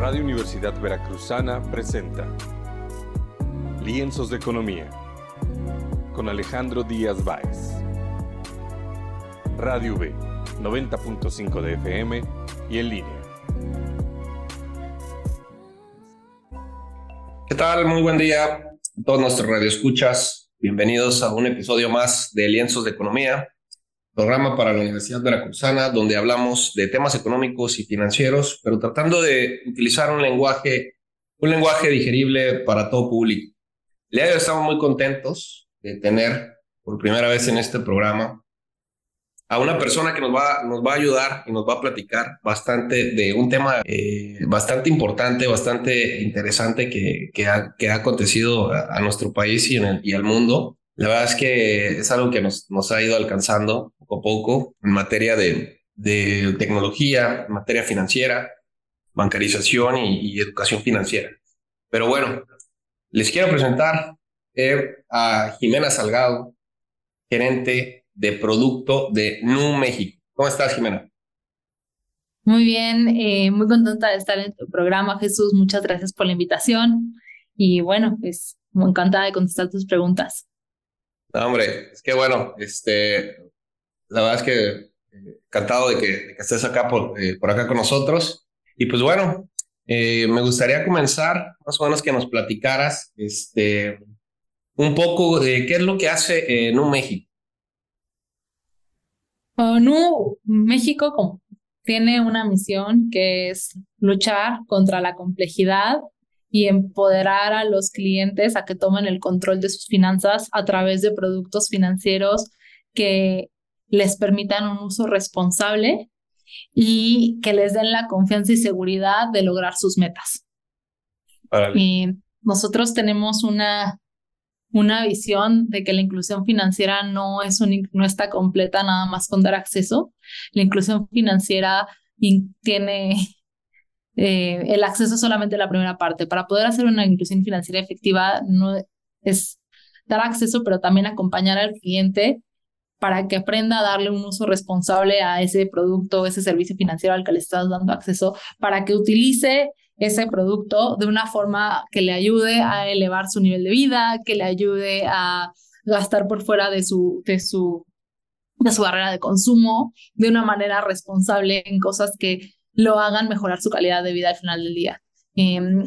Radio Universidad Veracruzana presenta Lienzos de Economía con Alejandro Díaz Báez. Radio V, 90.5 de FM y en línea. ¿Qué tal? Muy buen día a todos nuestros radioescuchas. Bienvenidos a un episodio más de Lienzos de Economía, programa para la Universidad Veracruzana, donde hablamos de temas económicos y financieros, pero tratando de utilizar un lenguaje, un lenguaje digerible para todo público. El día de hoy estamos muy contentos de tener por primera vez en este programa a una persona que nos va, nos va a ayudar y nos va a platicar bastante de un tema eh, bastante importante, bastante interesante que, que, ha, que ha acontecido a, nuestro país y, en el, y al mundo. La verdad es que es algo que nos, nos ha ido alcanzando poco a poco en materia de, de tecnología, en materia financiera, bancarización y, y educación financiera. Pero bueno, les quiero presentar eh, a Jimena Salgado, gerente de producto de Nu México. ¿Cómo estás, Jimena? Muy bien, eh, muy contenta de estar en tu programa, Jesús. Muchas gracias por la invitación. Y bueno, pues encantada de contestar tus preguntas. No, hombre, es que bueno, este, la verdad es que eh, encantado de que, estés acá por, por acá con nosotros. Y pues bueno, eh, me gustaría comenzar, más o menos que nos platicaras este, un poco de qué es lo que hace eh, NU México. NU México tiene una misión que es luchar contra la complejidad y empoderar a los clientes a que tomen el control de sus finanzas a través de productos financieros que les permitan un uso responsable y que les den la confianza y seguridad de lograr sus metas. Nosotros tenemos una, una visión de que la inclusión financiera no, es un, no está completa nada más con dar acceso. La inclusión financiera tiene eh, el acceso solamente la primera parte. Para poder hacer una inclusión financiera efectiva no es dar acceso, pero también acompañar al cliente para que aprenda a darle un uso responsable a ese producto, ese servicio financiero al que le estás dando acceso, para que utilice ese producto de una forma que le ayude a elevar su nivel de vida, que le ayude a gastar por fuera de su, de su, de su barrera de consumo, de una manera responsable en cosas que lo hagan mejorar su calidad de vida al final del día. Em,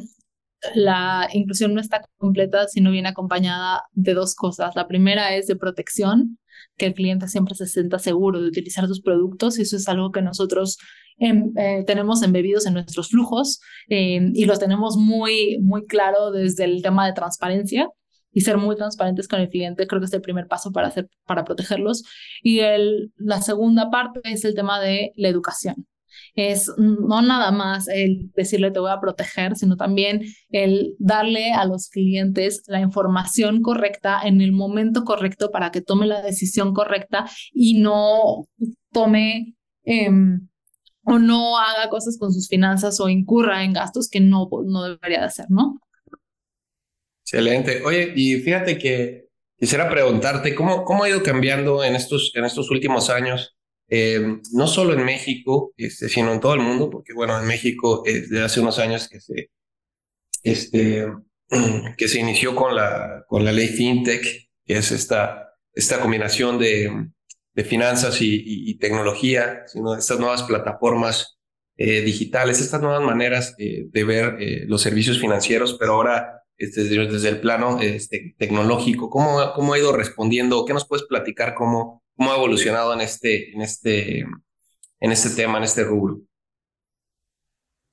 la inclusión no está completa si no viene acompañada de dos cosas. La primera es de protección, que el cliente siempre se sienta seguro de utilizar sus productos y eso es algo que nosotros em, eh, tenemos embebidos en nuestros flujos em, y lo tenemos muy, muy claro desde el tema de transparencia y ser muy transparentes con el cliente creo que es el primer paso para, hacer, para protegerlos. Y el, la segunda parte es el tema de la educación es no nada más el decirle te voy a proteger, sino también el darle a los clientes la información correcta en el momento correcto para que tome la decisión correcta y no tome em, o no haga cosas con sus finanzas o incurra en gastos que no, no debería de hacer, ¿no? Excelente. Oye, y fíjate que quisiera preguntarte, ¿cómo, cómo ha ido cambiando en estos, en estos últimos años eh, no solo en México, este, sino en todo el mundo, porque bueno, en México eh, desde hace unos años que se, este, que se inició con la, con la ley FinTech, que es esta, esta combinación de, de finanzas y, tecnología, sino estas nuevas plataformas eh, digitales, estas nuevas maneras de ver los servicios financieros, pero ahora este, desde, el plano este, tecnológico. ¿Cómo, ¿Cómo ha ido respondiendo? ¿Qué nos puedes platicar cómo, cómo ha evolucionado en este, en este, en este tema, en este rubro?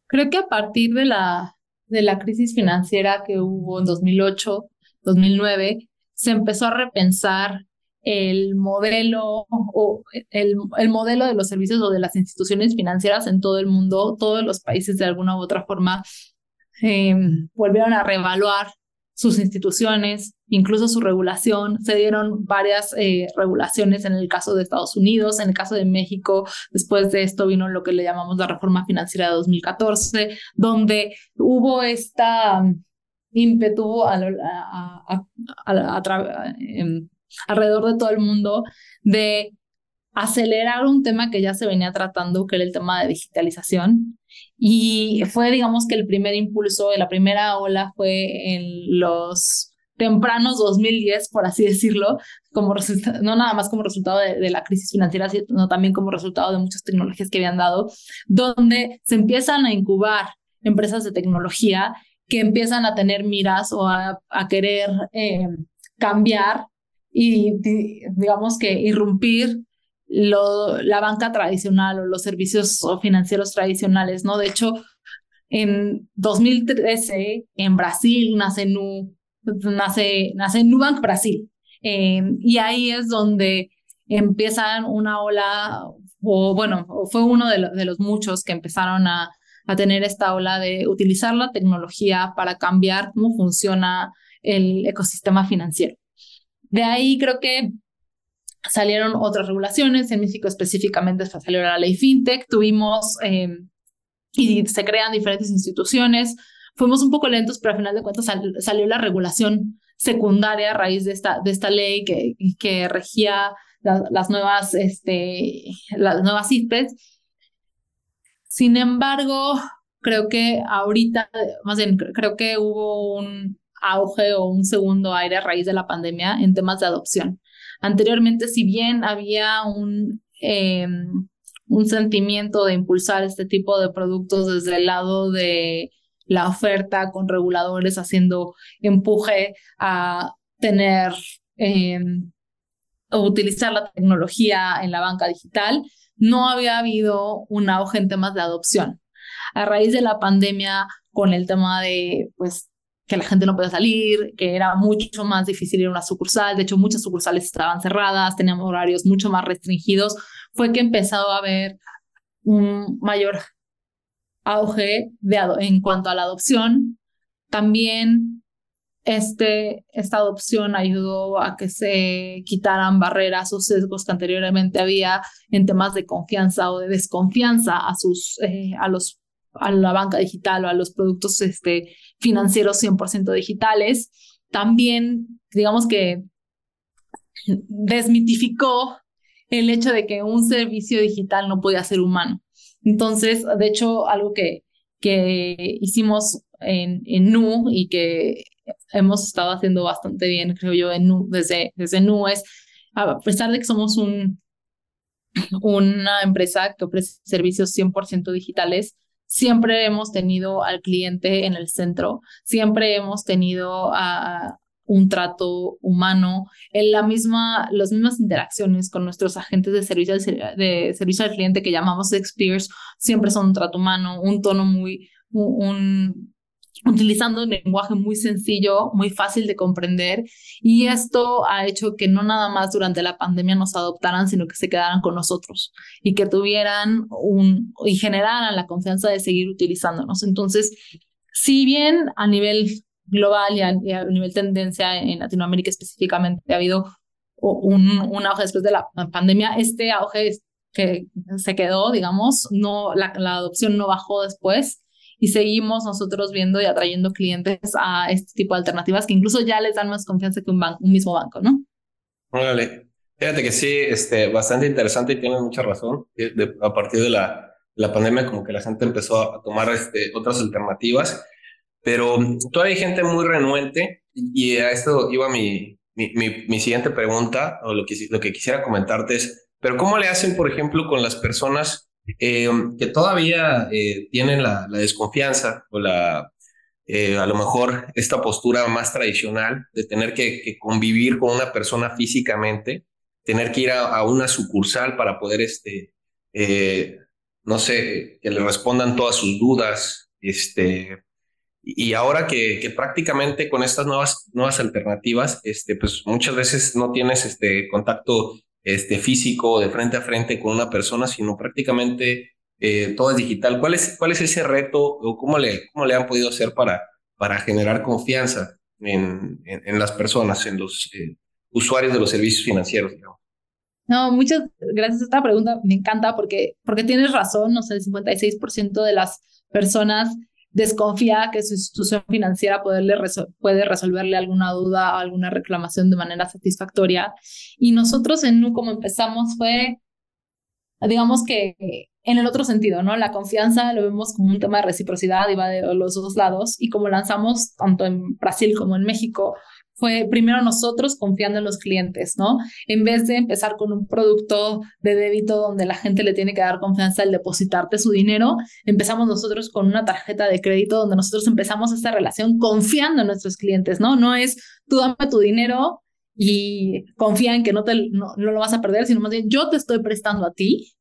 Creo que a partir de la, de la crisis financiera que hubo en 2008, 2009, se empezó a repensar el modelo o el, el, modelo de los servicios o de las instituciones financieras en todo el mundo, todos los países de alguna u otra forma eh, volvieron a reevaluar sus instituciones, incluso su regulación. Se dieron varias eh, regulaciones en el caso de Estados Unidos, en el caso de México. Después de esto vino lo que le llamamos la reforma financiera de 2014, donde hubo esta um, ímpetu em, alrededor de todo el mundo de acelerar un tema que ya se venía tratando, que era el tema de digitalización. Y fue, digamos, que el primer impulso, la primera ola fue en los tempranos 2010, por así decirlo, como no nada más como resultado de, la crisis financiera, sino también como resultado de muchas tecnologías que habían dado, donde se empiezan a incubar empresas de tecnología que empiezan a tener miras o a, a querer eh, cambiar y digamos que irrumpir lo, la banca tradicional o los servicios financieros tradicionales, ¿no? De hecho, en 2013 en Brasil nace Nu, nace, nace Nubank Brasil. Eh, y ahí es donde empiezan una ola, o bueno, fue uno de, de los muchos que empezaron a, a tener esta ola de utilizar la tecnología para cambiar cómo funciona el ecosistema financiero. De ahí creo que salieron otras regulaciones, en México específicamente salió la ley FinTech, tuvimos em, y se crean diferentes instituciones, fuimos un poco lentos, pero al final de cuentas salió la regulación secundaria a raíz de esta, de esta ley que, que regía las nuevas, este, las nuevas IFPES. Sin embargo, creo que ahorita, más bien, creo que hubo un auge o un segundo aire a raíz de la pandemia en temas de adopción. Anteriormente, si bien había un, em, un sentimiento de impulsar este tipo de productos desde el lado de la oferta con reguladores haciendo empuje a tener em, o utilizar la tecnología en la banca digital, no había habido un auge en temas de adopción. A raíz de la pandemia, con el tema de pues que la gente no podía salir, que era mucho más difícil ir a una sucursal, de hecho muchas sucursales estaban cerradas, teníamos horarios mucho más restringidos, fue que empezó a haber un mayor auge de en cuanto a la adopción. También este, esta adopción ayudó a que se quitaran barreras o sesgos que anteriormente había en temas de confianza o de desconfianza a, sus, eh, a los a la banca digital o a los productos este, financieros 100% digitales. También, digamos que desmitificó el hecho de que un servicio digital no podía ser humano. Entonces, de hecho, algo que, que hicimos en, en NU y que hemos estado haciendo bastante bien, creo yo, en NU, desde, desde NU es, a pesar de que somos un, una empresa que ofrece servicios 100% digitales, siempre hemos tenido al cliente en el centro, siempre hemos tenido un trato humano, en la misma, las mismas interacciones con nuestros agentes de servicio, de servicio al cliente que llamamos experts, siempre son un trato humano, un tono muy, un, utilizando un lenguaje muy sencillo, muy fácil de comprender. Y esto ha hecho que no nada más durante la pandemia nos adoptaran, sino que se quedaran con nosotros y que tuvieran un y generaran la confianza de seguir utilizándonos. Entonces, si bien a nivel global y a, nivel tendencia en Latinoamérica específicamente ha habido un, un auge después de la pandemia, este auge que se quedó, digamos, no la, la adopción no bajó después y seguimos nosotros viendo y atrayendo clientes a este tipo de alternativas que incluso ya les dan más confianza que un, banco, un mismo banco, ¿no? Órale. Fíjate que sí, este, bastante interesante y tienes mucha razón. a partir de la, la pandemia, como que la gente empezó a tomar este, otras alternativas, pero todavía hay gente muy renuente y a esto iba mi, mi, mi, mi siguiente pregunta, o lo que, lo que quisiera comentarte es, pero ¿cómo le hacen, por ejemplo, con las personas eh, que todavía eh, tienen la, desconfianza o la, eh, a lo mejor esta postura más tradicional de tener que, convivir con una persona físicamente, tener que ir a, una sucursal para poder, este, no sé, que le respondan todas sus dudas, este, y ahora que, que, prácticamente con estas nuevas, nuevas alternativas, este, pues muchas veces no tienes este contacto este, físico, de frente a frente con una persona, sino prácticamente eh, todo es digital. ¿Cuál es, ¿Cuál es ese reto o cómo le, cómo le han podido hacer para, para generar confianza en, en, las personas, en los eh, usuarios de los servicios financieros? No, muchas gracias. Esta pregunta me encanta porque, porque tienes razón, no sé, el 56% de las personas desconfía que su institución financiera poderle puede resolverle alguna duda o alguna reclamación de manera satisfactoria. Y nosotros en NU como empezamos fue digamos que en el otro sentido, ¿no? La confianza lo vemos como un tema de reciprocidad y va de los dos lados. Y como lanzamos tanto en Brasil como en México, fue primero nosotros confiando en los clientes, ¿no? En vez de empezar con un producto de débito donde la gente le tiene que dar confianza al depositarte su dinero, empezamos nosotros con una tarjeta de crédito donde nosotros empezamos esta relación confiando en nuestros clientes, ¿no? No es tú dame tu dinero y confía en que no, te, no, lo vas a perder, sino más bien yo te estoy prestando a ti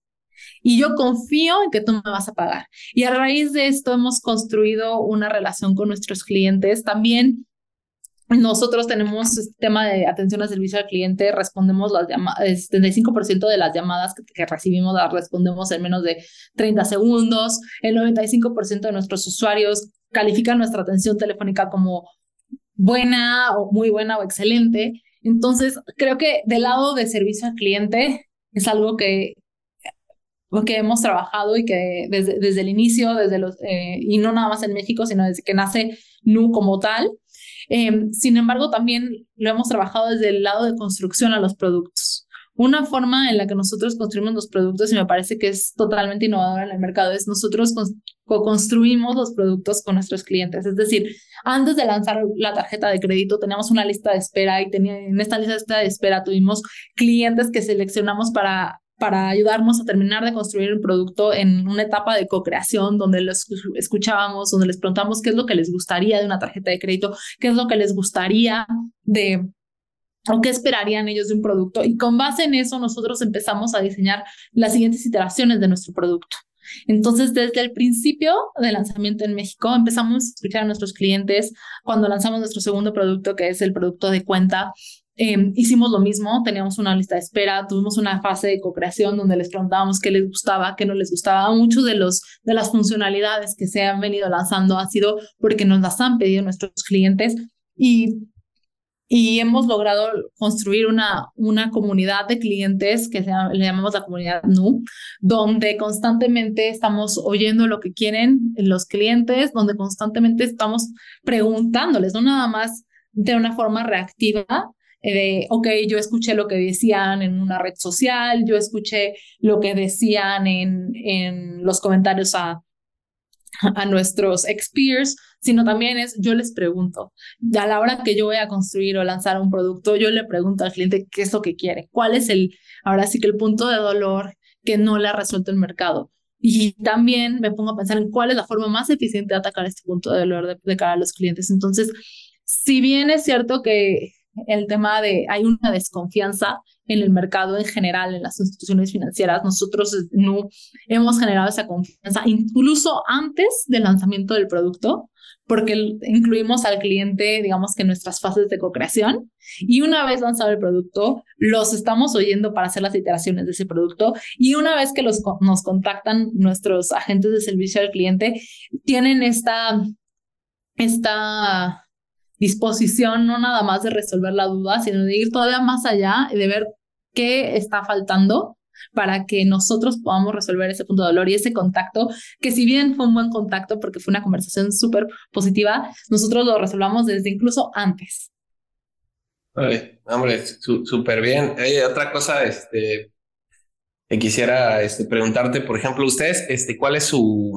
y yo confío en que tú me vas a pagar. Y a raíz de esto hemos construido una relación con nuestros clientes. También nosotros tenemos este tema de atención al servicio al cliente, respondemos las llamadas, 75% de las llamadas que, recibimos las respondemos en menos de 30 segundos, el 95% de nuestros usuarios califican nuestra atención telefónica como buena o muy buena o excelente. Entonces, creo que del lado de servicio al cliente es algo que, que hemos trabajado y que desde, desde el inicio, desde los, eh, y no nada más en México, sino desde que nace NU como tal, Em, sin embargo, también lo hemos trabajado desde el lado de construcción a los productos. Una forma en la que nosotros construimos los productos, y me parece que es totalmente innovadora en el mercado, es nosotros co-construimos los productos con nuestros clientes. Es decir, antes de lanzar la tarjeta de crédito, teníamos una lista de espera y en esta lista de espera tuvimos clientes que seleccionamos para para ayudarnos a terminar de construir el producto en una etapa de co-creación donde los escuchábamos, donde les preguntamos qué es lo que les gustaría de una tarjeta de crédito, qué es lo que les gustaría de o qué esperarían ellos de un producto. Y con base en eso nosotros empezamos a diseñar las siguientes iteraciones de nuestro producto. Entonces, desde el principio del lanzamiento en México, empezamos a escuchar a nuestros clientes cuando lanzamos nuestro segundo producto, que es el producto de cuenta. Em, hicimos lo mismo, teníamos una lista de espera, tuvimos una fase de co-creación donde les preguntábamos qué les gustaba, qué no les gustaba. Muchos de, los, de las funcionalidades que se han venido lanzando ha sido porque nos las han pedido nuestros clientes y, y hemos logrado construir una, una comunidad de clientes que se le llamamos la comunidad NU, donde constantemente estamos oyendo lo que quieren los clientes, donde constantemente estamos preguntándoles, no nada más de una forma reactiva, de, ok, yo escuché lo que decían en una red social, yo escuché lo que decían en, en los comentarios a, a nuestros ex peers, sino también es, yo les pregunto, a la hora que yo voy a construir o lanzar un producto, yo le pregunto al cliente qué es lo que quiere, cuál es el, ahora sí que el punto de dolor que no le ha resuelto el mercado. Y también me pongo a pensar en cuál es la forma más eficiente de atacar este punto de dolor de, de cara a los clientes. Entonces, si bien es cierto que el tema de hay una desconfianza en el mercado en general, en las instituciones financieras. Nosotros no hemos generado esa confianza incluso antes del lanzamiento del producto, porque incluimos al cliente, digamos que en nuestras fases de co-creación. Y una vez lanzado el producto, los estamos oyendo para hacer las iteraciones de ese producto. Y una vez que los, nos contactan nuestros agentes de servicio al cliente, tienen esta, esta disposición no nada más de resolver la duda, sino de ir todavía más allá y de ver qué está faltando para que nosotros podamos resolver ese punto de dolor y ese contacto, que si bien fue un buen contacto porque fue una conversación súper positiva, nosotros lo resolvamos desde incluso antes. hombre, súper bien. otra cosa, este, que quisiera este, preguntarte, por ejemplo, ustedes, este, ¿cuál es su,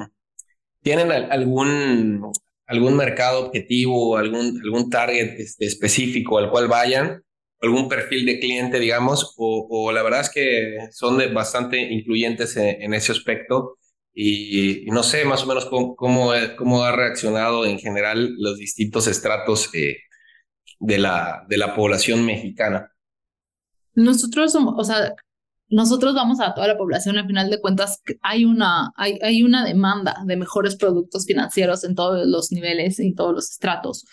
tienen algún algún mercado objetivo, algún, algún target este, específico al cual vayan, algún perfil de cliente, digamos, o, la verdad es que son bastante incluyentes en, ese aspecto. Y, no sé más o menos cómo, cómo, ha reaccionado en general los distintos estratos eh, de, la, de la población mexicana. Nosotros somos, o sea, nosotros vamos a toda la población, al final de cuentas hay una, hay, hay una demanda de mejores productos financieros en todos los niveles, en todos los estratos.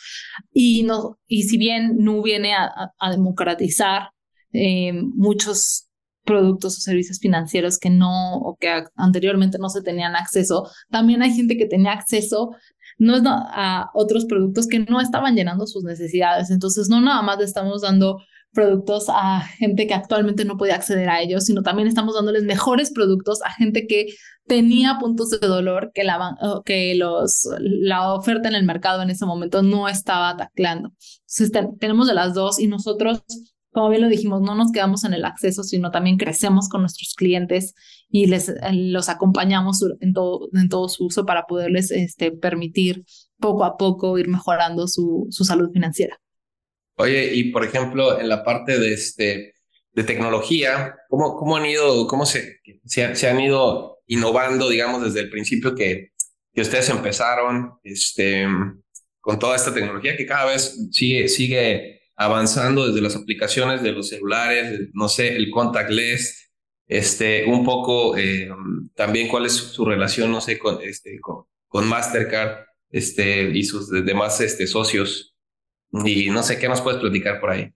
Y, no, y si bien no viene a, a, democratizar eh, muchos productos o servicios financieros que no o que anteriormente no se tenían acceso, también hay gente que tenía acceso no a otros productos que no estaban llenando sus necesidades. Entonces, no nada más le estamos dando productos a gente que actualmente no podía acceder a ellos, sino también estamos dándoles mejores productos a gente que tenía puntos de dolor que la, que los, la oferta en el mercado en ese momento no estaba tacleando. Entonces tenemos de las dos y nosotros como bien lo dijimos, no nos quedamos en el acceso, sino también crecemos con nuestros clientes y les los acompañamos en todo, en todo su uso para poderles este, permitir poco a poco ir mejorando su, su salud financiera. Oye, y por ejemplo, en la parte de, este, de tecnología, ¿cómo, cómo han ido, cómo se, se, han ido innovando, digamos, desde el principio que, que ustedes empezaron este, con toda esta tecnología que cada vez sigue, sigue avanzando desde las aplicaciones de los celulares, no sé, el contactless, este, un poco eh, también cuál es su, relación, no sé, con, este, con, con Mastercard este, y sus demás este, socios y no sé qué nos puedes platicar por ahí.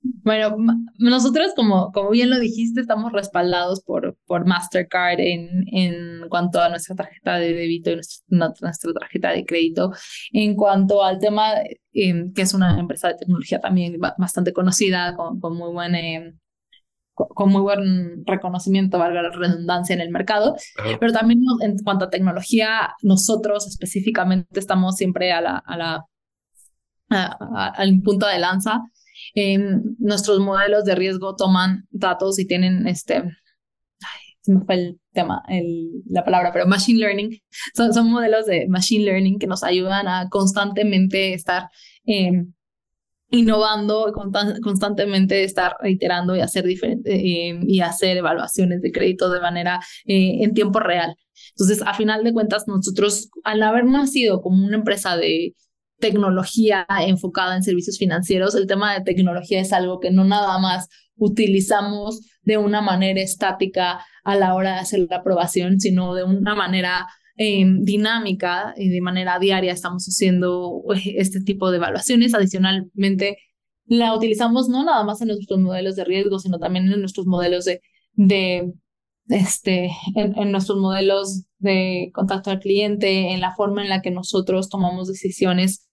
Bueno, nosotros, como, como bien lo dijiste, estamos respaldados por, por Mastercard en, en cuanto a nuestra tarjeta de débito y nuestra, tarjeta de crédito. En cuanto al tema, em, que es una empresa de tecnología también bastante conocida, con, con muy buen... Em, con muy buen reconocimiento, valga la redundancia, en el mercado, pero también en cuanto a tecnología, nosotros específicamente estamos siempre a la, a la al punto de lanza. nuestros modelos de riesgo toman datos y tienen este, ay, se me fue el tema, el, la palabra, pero machine learning, son, son modelos de machine learning que nos ayudan a constantemente estar em, innovando, constantemente estar reiterando y hacer diferente, em, y hacer evaluaciones de crédito de manera eh, en tiempo real. Entonces, a final de cuentas, nosotros, al haber nacido como una empresa de tecnología enfocada en servicios financieros. El tema de tecnología es algo que no nada más utilizamos de una manera estática a la hora de hacer la aprobación, sino de una manera em, dinámica y de manera diaria estamos haciendo eh, este tipo de evaluaciones. Adicionalmente, la utilizamos no nada más en nuestros modelos de riesgo, sino también en nuestros modelos de, de este, en, nuestros modelos de contacto al cliente, en la forma en la que nosotros tomamos decisiones.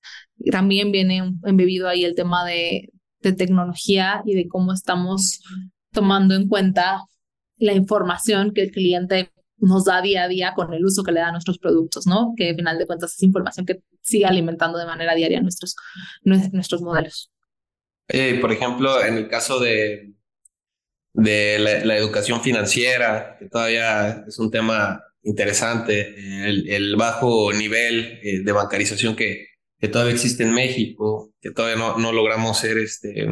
También viene embebido ahí el tema de, de tecnología y de cómo estamos tomando en cuenta la información que el cliente nos da día a día con el uso que le da a nuestros productos, ¿no? Que al final de cuentas es información que sigue alimentando de manera diaria nuestros, nuestros modelos. Eh, por ejemplo, en el caso de, de la, educación financiera, que todavía es un tema interesante, el, bajo nivel eh, de bancarización que, que, todavía existe en México, que todavía no, no logramos ser este,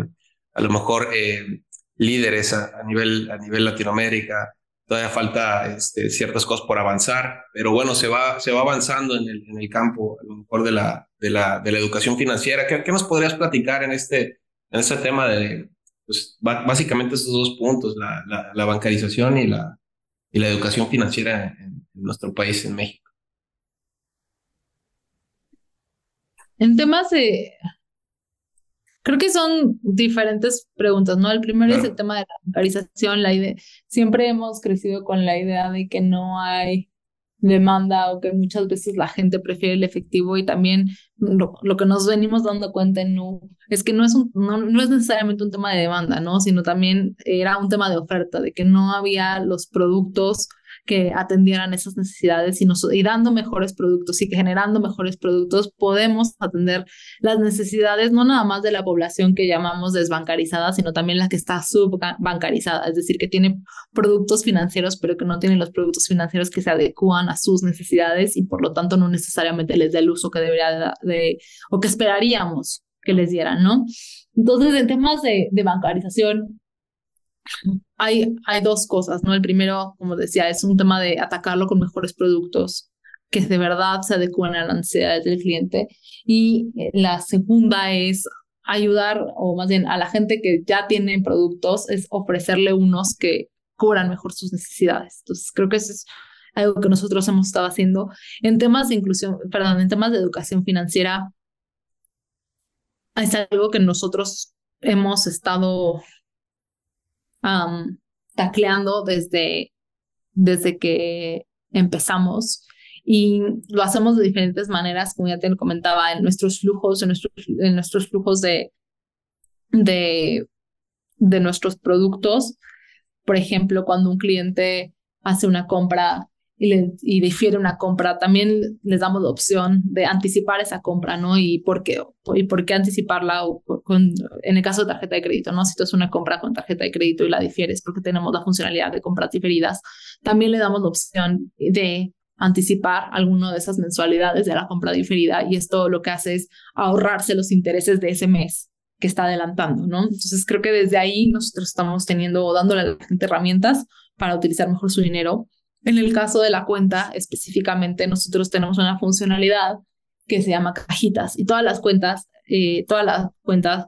a lo mejor eh, líderes a, nivel, a nivel Latinoamérica. Todavía falta este, ciertas cosas por avanzar, pero bueno, se va, se va avanzando en el, en el campo, a lo mejor de la, de la, de la educación financiera. ¿Qué, ¿Qué, nos podrías platicar en este, en este tema de, pues básicamente esos dos puntos, la, la, bancarización y la, y la educación financiera en, nuestro país, en México. En temas de... Creo que son diferentes preguntas, ¿no? El primero es el tema de la bancarización, la idea, siempre hemos crecido con la idea de que no hay demanda o que muchas veces la gente prefiere el efectivo y también lo, que nos venimos dando cuenta no, es que no es, un, no, no, es necesariamente un tema de demanda, ¿no? sino también era un tema de oferta, de que no había los productos que atendieran esas necesidades y, y dando mejores productos y que generando mejores productos podemos atender las necesidades no nada más de la población que llamamos desbancarizada, sino también la que está subbancarizada, es decir, que tiene productos financieros pero que no tiene los productos financieros que se adecúan a sus necesidades y por lo tanto no necesariamente les da el uso que debería de, o que esperaríamos que les dieran, ¿no? Entonces, en temas de, de bancarización, hay, hay dos cosas, ¿no? El primero, como decía, es un tema de atacarlo con mejores productos que de verdad se adecúen a las necesidades del cliente. Y eh, la segunda es ayudar, o más bien a la gente que ya tiene productos, es ofrecerle unos que cubran mejor sus necesidades. Entonces, creo que eso es algo que nosotros hemos estado haciendo. En temas de inclusión, perdón, en temas de educación financiera, es algo que nosotros hemos estado tacleando desde, desde que empezamos y lo hacemos de diferentes maneras, como ya te comentaba, en nuestros flujos, en nuestros, en nuestros flujos de, de, de nuestros productos. Por ejemplo, cuando un cliente hace una compra y, difiere una compra, también les damos la opción de anticipar esa compra, ¿no? Y por qué, y por qué anticiparla o con, en el caso de tarjeta de crédito, ¿no? Si tú es una compra con tarjeta de crédito y la difieres porque tenemos la funcionalidad de compras diferidas, también le damos la opción de anticipar alguna de esas mensualidades de la compra diferida y esto lo que hace es ahorrarse los intereses de ese mes que está adelantando, ¿no? Entonces creo que desde ahí nosotros estamos teniendo o dándole a la gente herramientas para utilizar mejor su dinero en el caso de la cuenta, específicamente, nosotros tenemos una funcionalidad que se llama cajitas y todas las cuentas, eh, todas las cuentas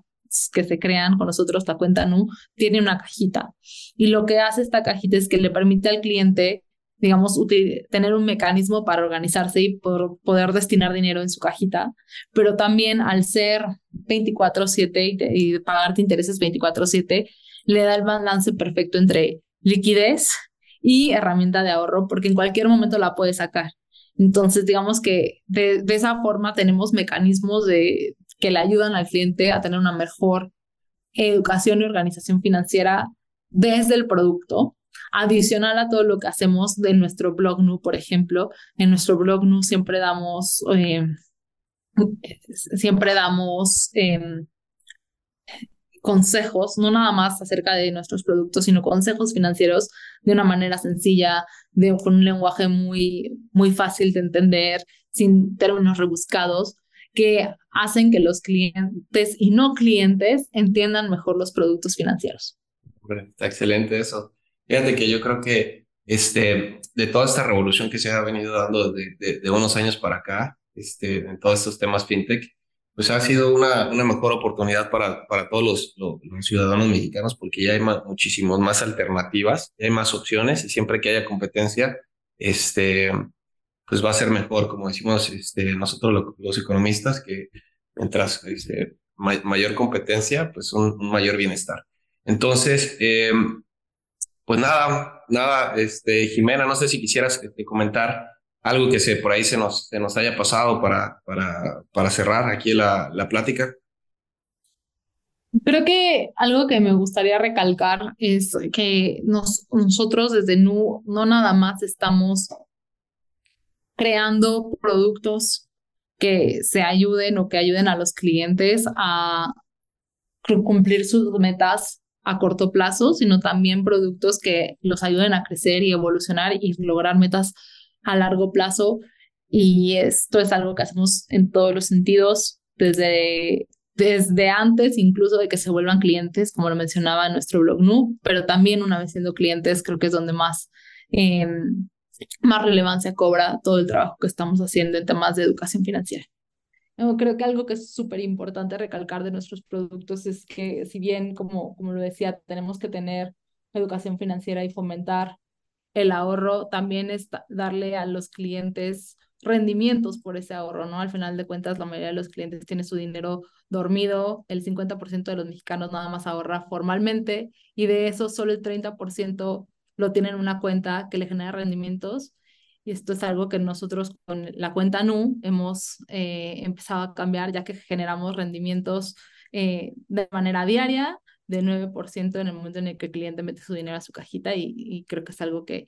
que se crean con nosotros, la cuenta NU, tiene una cajita. Y lo que hace esta cajita es que le permite al cliente, digamos, tener un mecanismo para organizarse y poder destinar dinero en su cajita, pero también al ser 24/7 y, y pagarte intereses 24/7, le da el balance perfecto entre liquidez y herramienta de ahorro, porque en cualquier momento la puedes sacar. Entonces, digamos que de, esa forma tenemos mecanismos de, que le ayudan al cliente a tener una mejor educación y organización financiera desde el producto, adicional a todo lo que hacemos de nuestro blog NU, por ejemplo. En nuestro blog NU siempre damos, eh, siempre damos em, consejos, no nada más acerca de nuestros productos, sino consejos financieros de una manera sencilla, de, con un lenguaje muy, muy fácil de entender, sin términos rebuscados, que hacen que los clientes y no clientes entiendan mejor los productos financieros. Está excelente eso. Fíjate que yo creo que este, de toda esta revolución que se ha venido dando de, de unos años para acá, este, en todos estos temas fintech, pues ha sido una, una mejor oportunidad para, para todos los, ciudadanos mexicanos porque ya hay muchísimas más alternativas, hay más opciones y siempre que haya competencia, este, pues va a ser mejor, como decimos este, nosotros los, economistas, que mientras este, mayor competencia, pues un, mayor bienestar. Entonces, eh, pues nada, nada, este, Jimena, no sé si quisieras este, comentar algo que se, por ahí se nos, se nos haya pasado para, para, para cerrar aquí la, la plática. Creo que algo que me gustaría recalcar es que nos, nosotros desde NU no nada más estamos creando productos que se ayuden o que ayuden a los clientes a cumplir sus metas a corto plazo, sino también productos que los ayuden a crecer y evolucionar y lograr metas a largo plazo y esto es algo que hacemos en todos los sentidos, desde, desde antes incluso de que se vuelvan clientes, como lo mencionaba en nuestro blog NU, pero también una vez siendo clientes creo que es donde más, em, más relevancia cobra todo el trabajo que estamos haciendo en temas de educación financiera. Creo que algo que es súper importante recalcar de nuestros productos es que si bien, como, como lo decía, tenemos que tener educación financiera y fomentar el ahorro también es darle a los clientes rendimientos por ese ahorro, ¿no? Al final de cuentas, la mayoría de los clientes tiene su dinero dormido, el 50% de los mexicanos nada más ahorra formalmente y de eso solo el 30% lo tienen en una cuenta que le genera rendimientos. Y esto es algo que nosotros con la cuenta NU hemos eh, empezado a cambiar ya que generamos rendimientos eh, de manera diaria de 9% en el momento en el que el cliente mete su dinero a su cajita y, creo que es algo que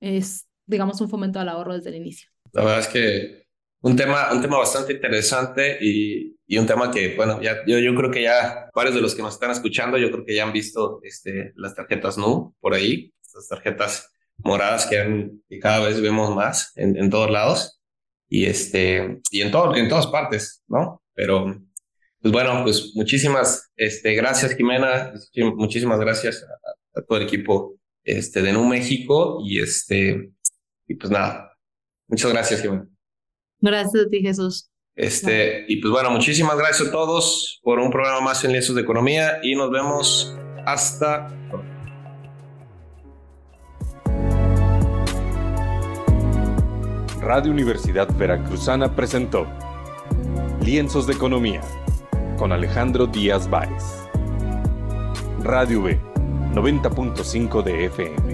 es, digamos, un fomento al ahorro desde el inicio. La verdad es que un tema, un tema bastante interesante y, y un tema que, bueno, ya, yo, yo creo que ya varios de los que nos están escuchando, yo creo que ya han visto este, las tarjetas NU por ahí, estas tarjetas moradas que, han, que cada vez vemos más en, en todos lados y, este, y en, todo, en todas partes, ¿no? Pero pues bueno, pues muchísimas este, gracias, Jimena. Muchísimas gracias a, todo el equipo este, de Nu México. Y, este, y pues nada, muchas gracias, Jimena. Gracias a ti, Jesús. Este, y pues bueno, muchísimas gracias a todos por un programa más en Lienzos de Economía y nos vemos hasta Radio Universidad Veracruzana presentó Lienzos de Economía con Alejandro Díaz Báez. Radio B, 90.5 de FM.